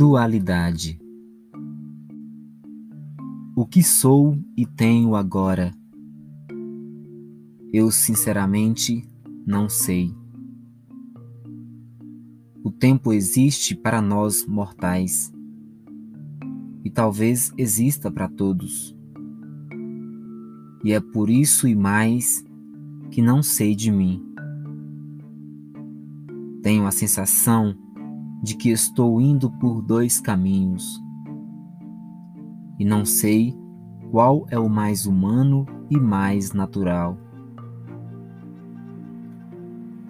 Dualidade. O que sou e tenho agora? Eu sinceramente não sei. O tempo existe para nós mortais e talvez exista para todos. E é por isso e mais que não sei de mim. Tenho a sensação de que estou indo por dois caminhos e não sei qual é o mais humano e mais natural.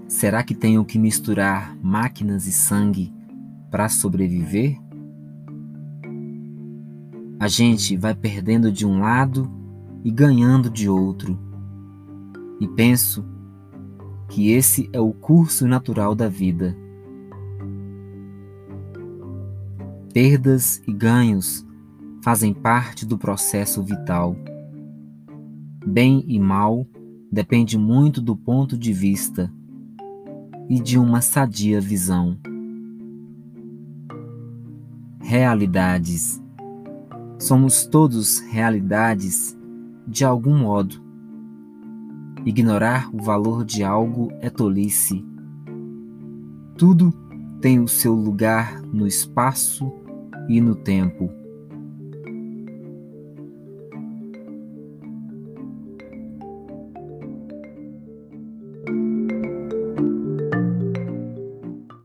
Será que tenho que misturar máquinas e sangue para sobreviver? A gente vai perdendo de um lado e ganhando de outro. E penso que esse é o curso natural da vida. Perdas e ganhos fazem parte do processo vital. Bem e mal depende muito do ponto de vista e de uma sadia visão. Realidades. Somos todos realidades de algum modo. Ignorar o valor de algo é tolice. Tudo tem o seu lugar no espaço e no tempo.